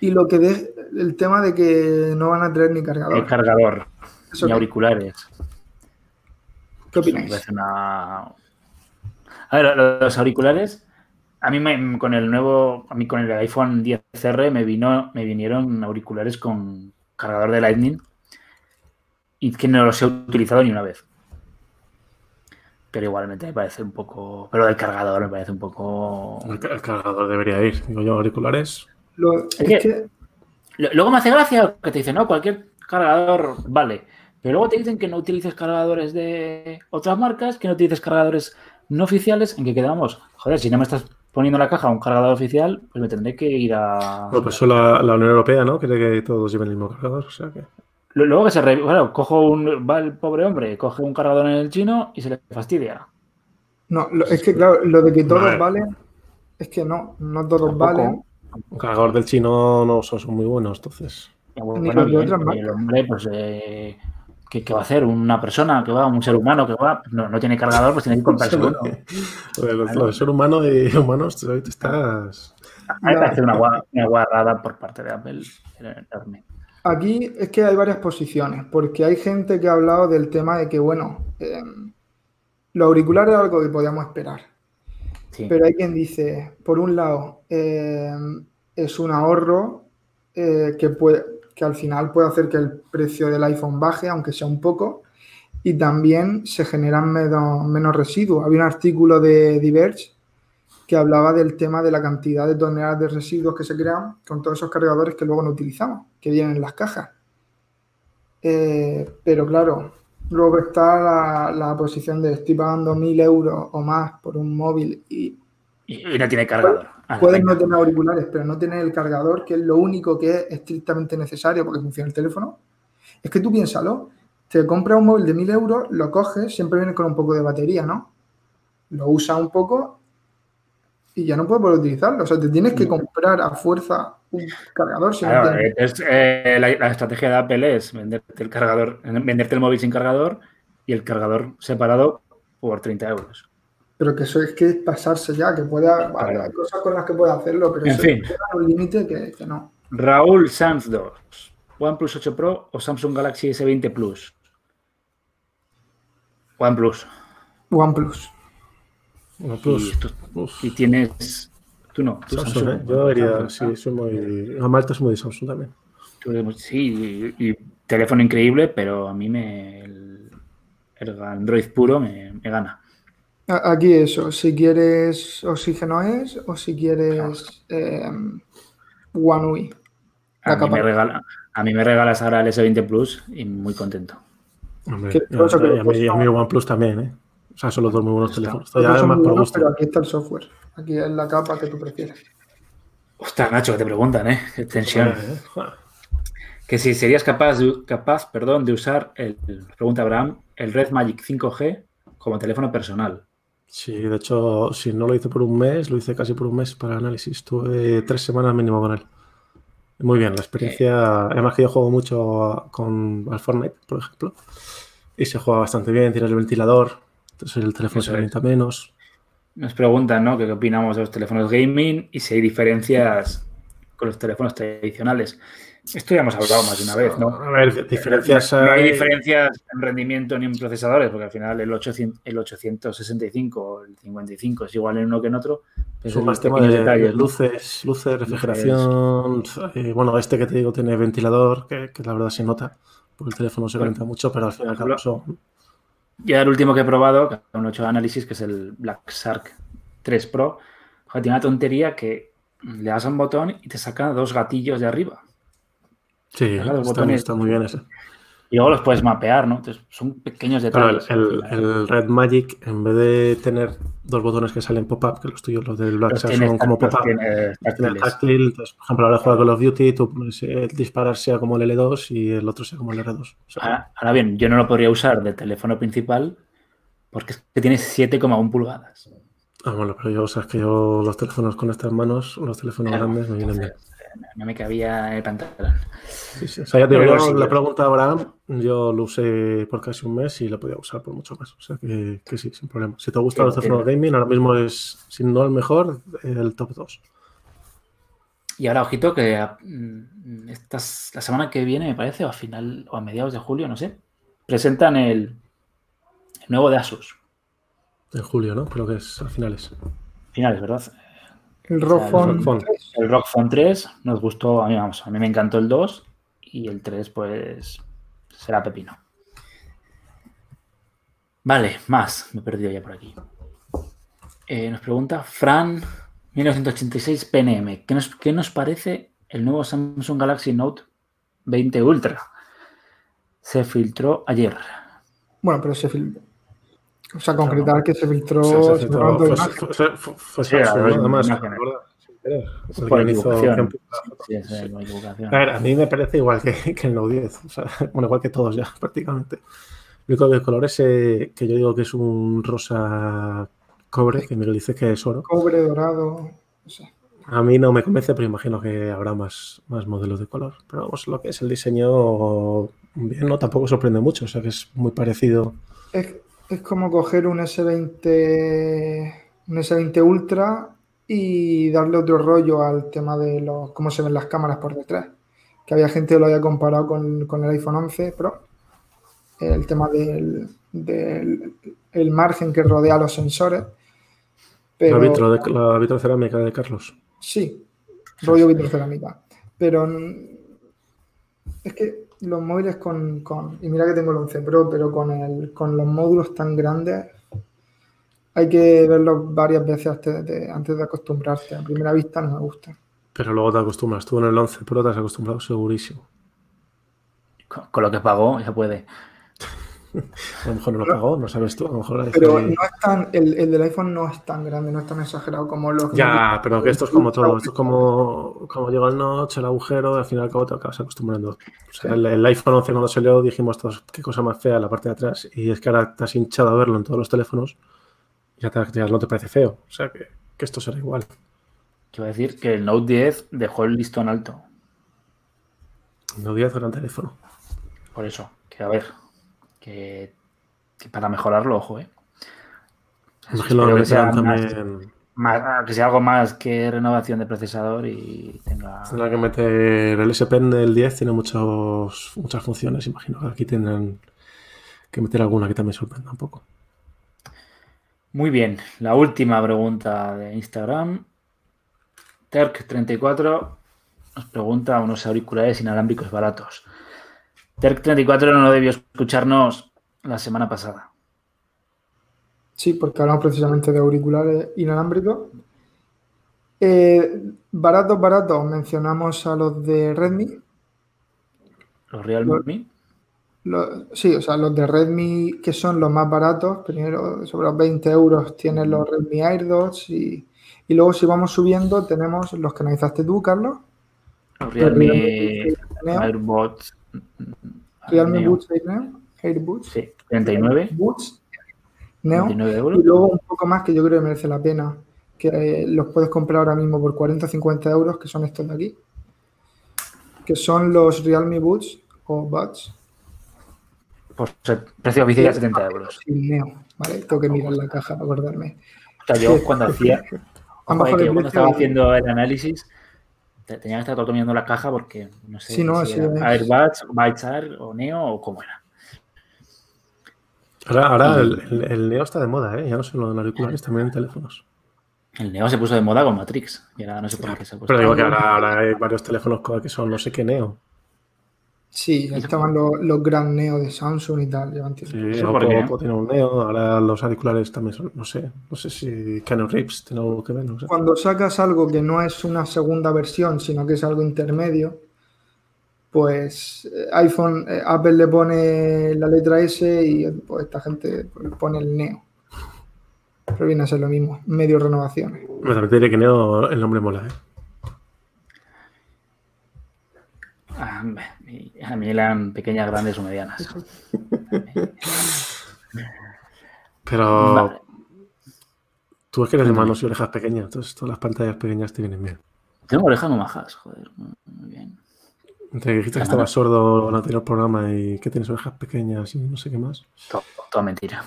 C: Y lo que de, el tema de que no van a traer ni cargador.
B: El cargador,
C: ¿Eso
B: ni
C: qué?
B: auriculares.
C: ¿Qué opináis?
B: una- A ver, lo- los auriculares, a mí me- con el nuevo, a mí con el iPhone 10R me vino, me vinieron auriculares con cargador de Lightning y que no los he utilizado ni una vez. Pero igualmente me parece un poco, pero el cargador me parece un poco.
D: El, ca- el cargador debería ir. Digo yo, auriculares.
C: Lo- es
B: que-
C: que,
B: Lo- Luego me hace gracia que te dicen, no, cualquier cargador vale. Pero luego te dicen que no utilices cargadores de otras marcas, que no utilices cargadores no oficiales, en que quedamos, joder, si no me estás poniendo en la caja un cargador oficial, pues me tendré que ir a...
D: Bueno, pues eso la, la Unión Europea, ¿no? Quiere que todos lleven el mismo cargador. O sea que.
B: Lu- Luego que se... re- Bueno, cojo un... Va el pobre hombre, coge un cargador en el chino y se le fastidia.
C: no, lo- es que claro, lo de que todos
D: Vale.
C: valen, es que no, no todos
B: Tampoco.
C: valen.
D: Un cargador del chino no son, son muy buenos, entonces.
C: Ni
B: Bueno,
C: los de
B: bien,
C: otras marcas.
B: el hombre, pues, eh, ¿qué, qué va a hacer? Una persona que va, un ser humano que va, no, no tiene cargador, pues tiene que comprarse uno.
D: De, de ser humano y humanos, hoy te estás.
B: A mí me parece una guarrada por parte de Apple enorme.
C: Aquí es que hay varias posiciones, porque hay gente que ha hablado del tema de que, bueno, eh, los auriculares es algo que podíamos esperar.
B: Sí.
C: Pero hay quien dice, por un lado, eh, es un ahorro eh, que, puede, que al final puede hacer que el precio del iPhone baje, aunque sea un poco, y también se generan menos, menos residuos. Había un artículo de Diverge que hablaba del tema de la cantidad de toneladas de residuos que se crean con todos esos cargadores que luego no utilizamos, que vienen en las cajas. Eh, pero claro, luego está la, la posición de estoy pagando mil euros o más por un móvil y
B: Y, y no tiene cargador. Ah,
C: puedes
B: venga.
C: no tener auriculares, pero no tener el cargador, que es lo único que es estrictamente necesario porque funciona el teléfono. Es que tú piénsalo, te compras un móvil de mil euros, lo coges, siempre viene con un poco de batería, ¿no? Lo usas un poco y ya no puedes a utilizarlo. O sea, te tienes que comprar a fuerza un cargador. Si
B: Claro, es, eh, la, la estrategia de Apple es venderte el cargador, venderte el móvil sin cargador y el cargador separado por 30 euros.
C: Pero que eso es que es pasarse ya, que puede vale, hay cosas con las que puede hacerlo, pero
B: En
C: eso
B: fin.
C: un límite que, que no.
B: Raúl Sanz 2. OnePlus 8 Pro o Samsung Galaxy S20 Plus. OnePlus.
C: OnePlus.
D: OnePlus.
B: Y, tú-
D: Uf.
B: y tienes. Tú no. Tú
D: Samsung,
B: Samsung.
D: ¿eh? Yo diría,
B: Samsung,
D: sí, soy muy. A Malta es muy de Samsung también.
B: Sí, y, y teléfono increíble, pero a mí me. El, el Android puro me, me gana.
C: Aquí eso, si quieres oxígeno es o si quieres eh, One UI.
B: A mí, me regala, a mí me regalas ahora el S20 Plus y muy contento.
D: Hombre, y a, mí, y a mí. OnePlus también, ¿eh? O sea, son los dos muy buenos
B: Está.
D: teléfonos.
C: Los
D: Ya
C: dos son
D: además
C: muy
D: por
C: buenos,
D: gusto.
C: pero aquí está el software. Aquí es la capa que tú prefieres.
B: Ostras, Nacho, que te preguntan, ¿eh? Qué tensión.
D: ¿eh?
B: Que si serías capaz, de, capaz perdón, de usar, el, pregunta Abraham, el Red Magic 5G como teléfono personal.
D: Sí, de hecho, si no lo hice por un mes, lo hice casi por un mes para análisis. Estuve tres semanas mínimo con él. Muy bien, la experiencia. Además que yo juego mucho con al Fortnite, por ejemplo. Y se juega bastante bien, tiene el ventilador, entonces el teléfono
B: Eso
D: se
B: es.
D: calienta menos.
B: Nos preguntan, ¿no? ¿Qué opinamos de los teléfonos gaming y si hay diferencias con los teléfonos tradicionales? Esto ya hemos hablado más de una vez, ¿no?
D: A ver, diferencias
B: No, hay diferencias en rendimiento ni en procesadores, porque al final el, 800, el 865 o el 55 es igual en uno que en otro. pero
D: Son más temas de,
B: detalles,
D: luces, luces, refrigeración. eh, bueno, este que te digo tiene ventilador, que, que la verdad se nota, porque el teléfono se calienta mucho, pero al final
B: ejemplo,
D: son
B: Y ahora el último que he probado, que aún no he hecho análisis, que es el Black Shark 3 Pro, tiene una tontería que le das a un botón y te saca dos gatillos de arriba.
D: Sí, está, muy bien ese.
B: Y luego los puedes mapear, ¿no? Entonces, son pequeños
D: Pero el,
B: detalles.
D: el- el Red Magic, en vez de tener dos botones que salen pop-up, que los tuyos, los del Black Shark, son como pop-up,
B: táctiles.
D: táctil, entonces, por ejemplo, ahora juega Call of Duty, tú pones el disparar sea como el L2 y el otro sea como el R2. O sea,
B: Ahora, ahora bien, yo no lo podría usar de teléfono principal porque es que tiene 7,1 pulgadas.
D: ah, bueno, pero yo, sabes que yo los teléfonos con estas manos, los teléfonos
B: Claro,
D: grandes me vienen bien.
B: No me cabía en el pantalón.
D: Sí, sí. O sea, ya te digo,
B: sí,
D: la pregunta Abraham, yo lo usé por casi un mes y lo podía usar por mucho más. O sea que, que sí, sin problema. Si te
B: Sí,
D: los teléfonos gaming, ahora mismo es, si no el mejor, el top 2.
B: Y ahora, ojito, que mm, estas, la semana que viene, me parece, o a final, o a mediados de julio, no sé, presentan el, el nuevo de Asus.
D: En julio, ¿no? Creo que es a finales.
B: Finales, ¿verdad?
C: El
B: sea,
C: ROG
B: el
C: Phone
D: ROG Phone.
C: 3.
B: El Rock Phone 3 nos gustó, a mí, vamos, a mí me encantó el 2 y el 3, pues, será pepino. Vale, más, me he perdido ya por aquí. Eh, nos pregunta Fran 1986 PNM, ¿qué nos, ¿qué nos parece el nuevo Samsung Galaxy Note 20 Ultra? Se filtró ayer.
C: Bueno, pero se filtró. O sea, concretar que se filtró.
D: Se
C: se
D: filtró- fue,
C: imagen.
D: fue- fue- fue- fue
B: Sí, a
D: ¿no?
B: ver,
D: Además. Es
B: es.
D: A ver, a mí me parece igual que, (laughs) que el Note 10. O sea, (laughs) bueno, igual que todos ya, (laughs) prácticamente. Lo único el color ese que yo digo que es un rosa cobre, que Miguel dice que es oro.
C: Cobre, dorado. No sé.
D: A mí no me convence, pero imagino que habrá más, más modelos de color. Pero vamos, lo que es el diseño, bien, no tampoco sorprende mucho. O sea que es muy parecido.
C: Es, es como coger un S20, un S20 Ultra y darle otro rollo al tema de los, cómo se ven las cámaras por detrás. Que había gente que lo había comparado con, con el iPhone 11 Pro. El tema del, del el margen que rodea los sensores. Pero,
D: La, vitro de, la vitrocerámica de Carlos.
C: Sí, rollo vitrocerámica. Pero es que los móviles con, con- y mira que tengo el 11 Pro, pero con, el, con los módulos tan grandes hay que verlos varias veces antes de, antes de acostumbrarte. A primera vista no me gusta.
D: Pero luego te acostumbras. Tú en el 11 Pro te has acostumbrado segurísimo.
B: Con, con lo que pagó, ya puede. (laughs)
D: A lo mejor no lo pagó, no sabes tú. A lo mejor hay
C: Pero
D: que-
C: no es tan, el, el del iPhone no es tan grande, no es tan exagerado como los que
D: Ya, pero que esto es como todo. Esto es como, como llega el notch, el agujero, y al final y al cabo te acabas acostumbrando. O sea, el, el iPhone 11 cuando salió dijimos todos, qué cosa más fea la parte de atrás. Y es que ahora te has hinchado a verlo en todos los teléfonos y ya, te- ya no te parece feo. O sea, que, que esto será igual.
B: Quiero decir que el Note 10 dejó el listón alto.
D: No 10 gran teléfono.
B: Por eso, que a ver, que, que para mejorarlo, ojo, ¿eh?
D: Que
B: que sea
D: meterán
B: más-
D: también.
B: más, que sea algo más que renovación de procesador y tenga.
D: Tendrá que meter el S Pen del 10, tiene muchos, muchas funciones. Imagino que aquí tendrán que meter alguna que también sorprenda un poco.
B: Muy bien, la última pregunta de Instagram. Terk34 nos pregunta unos auriculares inalámbricos baratos. Terk34 no debió escucharnos la semana pasada.
C: Sí, porque hablamos precisamente de auriculares inalámbricos. Eh, baratos, baratos, mencionamos a los de Redmi.
B: ¿Los Realme?
C: Los, sí, o sea, los de Redmi que son los más baratos, primero sobre los 20 euros tienen los Redmi AirDots y, y luego si vamos subiendo tenemos los que analizaste tú, Carlos.
B: Los Realme AirBots.
C: Realme Boots Neo. AirBoots.
B: Sí, 39.
C: Boots Neo.
B: 29 euros.
C: Y luego un poco más que yo creo que merece la pena, que eh, los puedes comprar ahora mismo por 40 o 50 euros, que son estos de aquí, que son los Realme Boots o Buds.
B: Por ser- precio oficial 70 euros.
C: Neo, ¿vale? Tengo que mirar la caja para acordarme.
B: O sea, yo cuando hacía. (laughs)
C: De
B: yo cuando estaba haciendo el análisis, tenía que estar todo mirando la caja porque no sé
C: Sí, no,
B: si era Bytes o Neo o cómo era.
D: Ahora, ahora
B: Y-
D: el, el- el Neo está de moda, ¿eh? Ya no solo en auriculares, también en teléfonos.
B: El Neo se puso de moda con Matrix. Y ahora no sé por qué se ha puesto.
D: Pero digo que ahora, ahora hay varios teléfonos que son no sé qué Neo.
C: Sí, estaban los, los Gran Neo de Samsung y tal, llevan tiempo.
D: Sí,
B: Sí,
D: Oppo, tiene un Neo, ahora los auriculares también son, no sé, no sé si Canon Rips tiene algo que ver, no sé.
C: Cuando sacas algo que no es una segunda versión, sino que es algo intermedio, pues eh, iPhone, eh, Apple le pone la letra S y pues, esta gente pues, pone el Neo. Pero viene a ser lo mismo, medio renovaciones.
D: Me te diré que Neo el nombre mola, ¿eh?
B: Ah, y a mí eran pequeñas, grandes o medianas.
D: Pero
B: Vale.
D: tú es que eres de manos y orejas pequeñas, entonces todas las pantallas pequeñas te vienen bien.
B: Tengo orejas muy majas, joder. Muy bien.
D: Te dijiste que estabas sordo en el anterior programa y que tienes orejas pequeñas y no sé qué más.
B: Todo, toda mentira.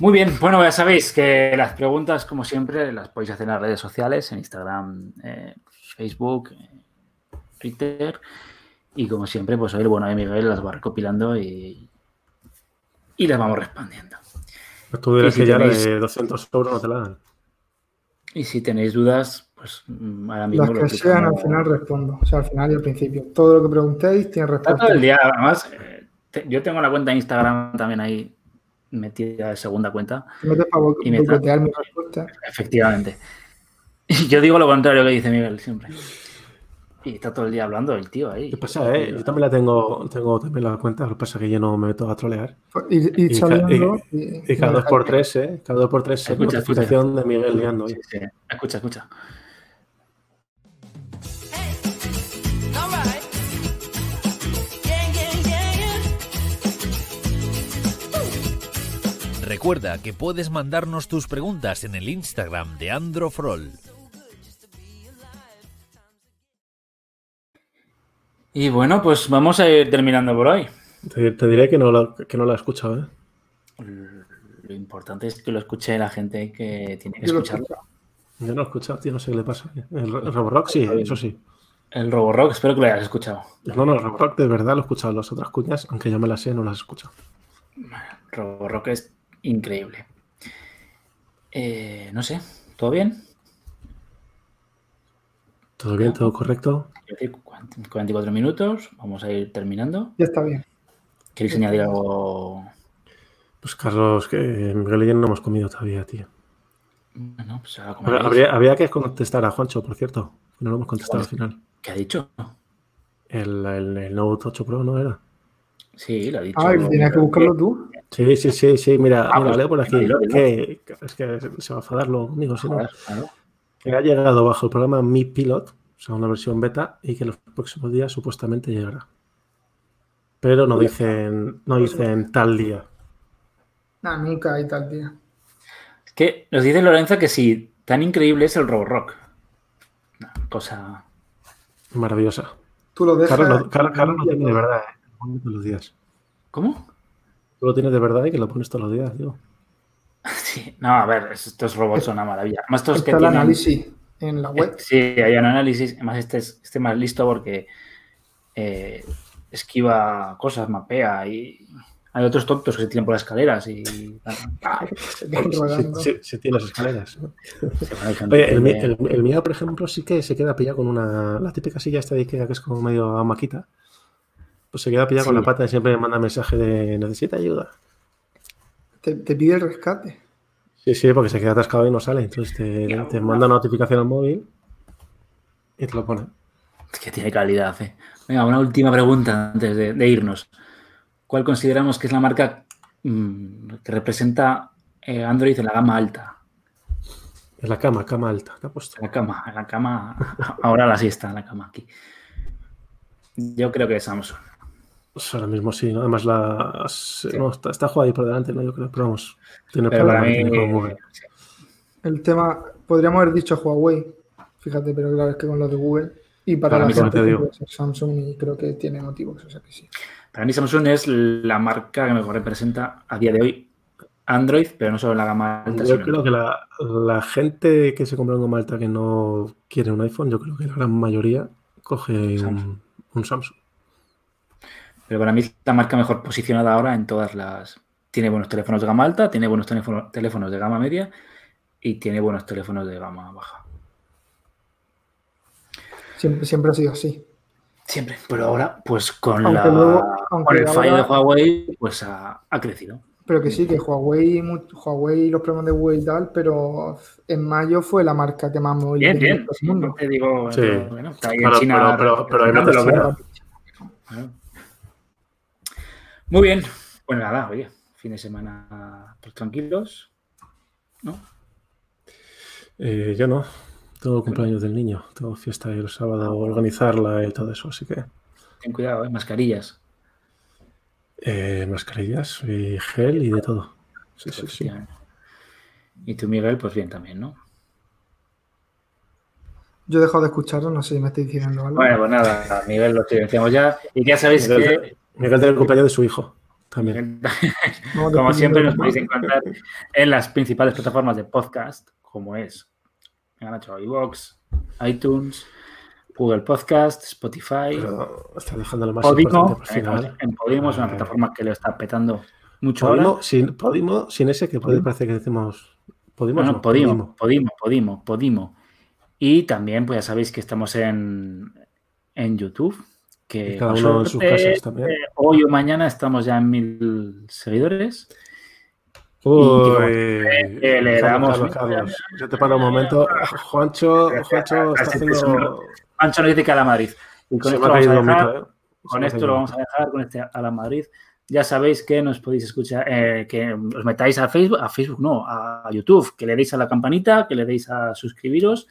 B: Muy bien, bueno, ya sabéis que las preguntas, como siempre, las podéis hacer en las redes sociales, en Instagram, eh, Facebook, Twitter. Y como siempre, pues hoy el bueno de Miguel las va recopilando y, y las vamos respondiendo.
D: Pero tú dirás
B: si
D: que ya
B: tenéis-
D: de 200 euros no te la dan.
B: Y si tenéis dudas, pues mm, ahora mismo
C: Las
B: lo
C: que sean, al final respondo. O sea, al final y al principio. Todo lo que preguntéis tiene
B: Está todo
C: respuesta.
B: el día, además, eh, te- yo tengo la cuenta de Instagram también ahí metida de segunda cuenta.
C: Te metes para bo-
B: Y me está-
C: mi respuesta.
B: Efectivamente. (laughs) Yo digo lo contrario que dice Miguel siempre. Y está todo el día hablando el tío ahí.
D: ¿Qué pasa, eh? Yo también la tengo, tengo también la cuenta, lo que pasa es que yo no me meto a trolear. Y ca-
C: saliendo
D: Y cada dos por tres, ¿eh? Cada dos por tres,
B: Escucha,
D: notificación de Miguel liando.
B: Sí, sí. Escucha, escucha.
A: Recuerda que puedes mandarnos tus preguntas en el Instagram de Androfrol.
B: Y bueno, pues vamos a ir terminando por hoy.
D: Te, te diré que no, la, que no la he escuchado, ¿eh?
B: Lo importante es que lo escuche la gente que tiene que escucharlo.
D: Yo no he escuchado, tío, no sé qué le pasa. El, el Roborock sí, eso sí.
B: El Roborock, espero que lo hayas escuchado.
D: No, no, el Roborock de verdad lo he escuchado. Las otras cuñas, aunque yo me las sé, no las he escuchado.
B: Roborock es increíble. Eh, no sé, ¿todo bien?
D: ¿Todo bien? ¿Todo correcto?
B: Quiero decir, 44 minutos, vamos a ir terminando.
C: Ya está bien.
B: ¿Queréis añadir algo?
D: Pues Carlos, que Miguel y yo no hemos comido todavía, tío.
B: Bueno, pues ahora
D: Habría, que contestar a Juancho, por cierto. que No lo hemos contestado al final.
B: ¿Qué ha dicho?
D: El, el, el Note 8 Pro, ¿no era?
B: Sí, lo ha dicho.
C: Ah, y tienes que buscarlo tú.
D: Sí, sí, sí, sí. Mira,
B: Ah,
D: mira
B: pues,
D: leo por aquí.
B: dilo, dilo.
D: Que, es que se va a enfadar luego conmigo, si no.
B: Claro.
D: Que ha llegado bajo el programa Mi Pilot, o sea, una versión beta, y que los próximos días supuestamente llegará. Pero no dicen, no dicen tal día.
C: Nah, nunca hay tal día.
B: Es que nos dice Lorenzo que sí, tan increíble es el Roborock. Una cosa.
D: Maravillosa.
C: Tú lo dejas.
D: Carlos, lo- Carlos- Carlos lo tiene de verdad, ¿eh? Lo pone todos los días.
B: ¿Cómo?
D: Tú lo tienes de verdad y que lo pones todos los días, digo. (laughs)
B: Sí, no, a ver, estos robots son una maravilla. Además, estos que
C: el
B: tienen...
C: análisis en la web.
B: Sí, hay un análisis. Además, este es este más listo porque eh, esquiva cosas, mapea y hay otros tontos que se tiran por las escaleras y...
C: Se van
D: Si,
C: rodando.
D: si- si tiene las escaleras.
B: se
D: Oye, el, el- el mío, por ejemplo, sí que se queda pillado con una. La típica silla esta de Ikea que es como medio maquita. Pues se queda pillado con la pata y siempre me manda mensaje de necesita ayuda.
C: Te, te pide el rescate.
D: Sí, sí, porque se queda atascado y no sale. Entonces te, te manda una notificación al móvil y te lo pone.
B: Es que tiene calidad, eh. Venga, una última pregunta antes de, de irnos. ¿Cuál consideramos que es la marca mm, que representa eh, Android en la gama alta?
D: En la cama, cama alta. Te ha puesto.
B: En la cama, en la cama. Ahora la siesta en la cama aquí. Yo creo que es Samsung.
D: Pues ahora mismo sí, ¿no? Además la. No, está, está jugada ahí por delante, ¿no? Yo creo, pero vamos. Tiene
B: Pero para mí,
D: tiene
C: El tema, podríamos haber dicho Huawei, fíjate, pero claro, es que con lo de Google. Y para
D: Para
C: la
D: mí,
C: gente
D: te digo.
C: Samsung y creo que tiene motivos, o sea que sí.
B: Para mí Samsung es la marca que mejor representa a día de hoy Android, pero no solo en la gama alta.
D: Yo creo que la, la gente que se compra un gama alta que no quiere un iPhone, yo creo que la gran mayoría coge un
B: Samsung. Pero para mí es la marca mejor posicionada ahora en todas las. Tiene buenos teléfonos de gama alta, tiene buenos teléfono- teléfonos de gama media y tiene buenos teléfonos de gama baja.
C: Siempre, siempre ha sido así.
B: Siempre. Pero ahora, pues con,
C: Aunque
B: la,
C: luego-
B: con el fallo
C: ahora-
B: de Huawei, pues ha, ha crecido.
C: Pero que sí, que Huawei, Huawei y los problemas de Google y tal, pero en mayo fue la marca que más móvil
B: Bien, bien.
C: en todo el mundo.
B: Te digo.
D: Sí.
B: pero bueno, está ahí en
D: Claro,
B: China.
D: pero- pero- pero ahí no te
B: lo veo. Muy bien. Pues nada, oye, fin de semana pues, tranquilos. ¿No?
D: Eh, yo no. Tengo cumpleaños del niño. Tengo fiesta el sábado, organizarla y todo eso. Así que
B: Ten cuidado, ¿eh? mascarillas.
D: eh, mascarillas y gel y de todo. Sí, sí, sí.
B: Y tú, Miguel, pues bien también, ¿no?
C: Yo he dejado de escucharlo, no sé si me estoy diciendo algo.
B: Bueno, pues nada, Miguel lo silenciamos ya. Y ya sabéis que,
D: Miguel el cumpleaños de su hijo también. (laughs)
B: Como siempre, nos podéis encontrar en las principales plataformas de podcast, como es iVoox, iTunes, Google Podcast, Spotify,
D: Pero está dejando lo más
B: Podimo.
D: importante por
B: eh,
D: final.
B: En Podimo es una
D: Eh,
B: plataforma que lo está petando mucho ahora.
D: Podimo sin, Podimo sin ese que puede
B: Podimo.
D: parecer que decimos. Podimo,
B: No, no,
D: no,
B: Podimo, Podimo, Podimo, Podimo. Y también, pues ya sabéis que estamos en, en YouTube. Que
D: cada uno en sus casas también.
B: eh, hoy o mañana estamos ya en mil seguidores.
D: Uy,
B: eh, le
D: Carlos,
B: damos-
D: Carlos, Carlos. Yo te paro un momento. Juancho, Juancho está haciendo.
B: Ancho nos dice que a la Madrid. Y con
D: Se
B: esto vamos a dejar,
D: mito, ¿eh?
B: Con esto lo vamos a dejar con este a la Madrid. Ya sabéis que nos podéis escuchar, eh, que os metáis a Facebook, a Facebook no, a YouTube, que le deis a la campanita, que le deis a suscribiros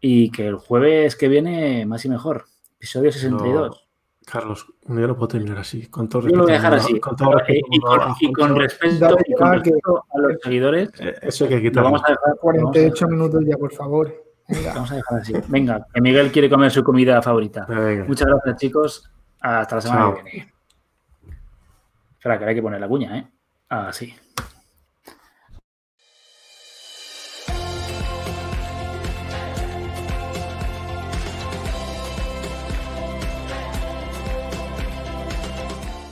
B: y que el jueves que viene más y mejor. Episodio 62.
D: Carlos, yo no puedo terminar así. Con todo
B: Yo lo voy a dejar
D: no,
B: así.
D: Con todo
B: Y,
D: respeto,
B: y con,
D: no,
B: y con
D: Juancho,
B: respeto,
C: Dale,
B: y con
C: dale, que-
B: respeto a los seguidores,
D: eh, Eso hay que
B: lo
D: quitarlo.
B: vamos a dejar, lo vamos a
C: 48 minutos ya, por favor. Venga.
B: vamos a dejar así. Venga, que Miguel quiere comer su comida favorita.
D: Venga.
B: Muchas gracias, chicos. Hasta la semana
D: Chao.
B: que viene. Espera, que ahora hay que poner la cuña, ¿eh? Así.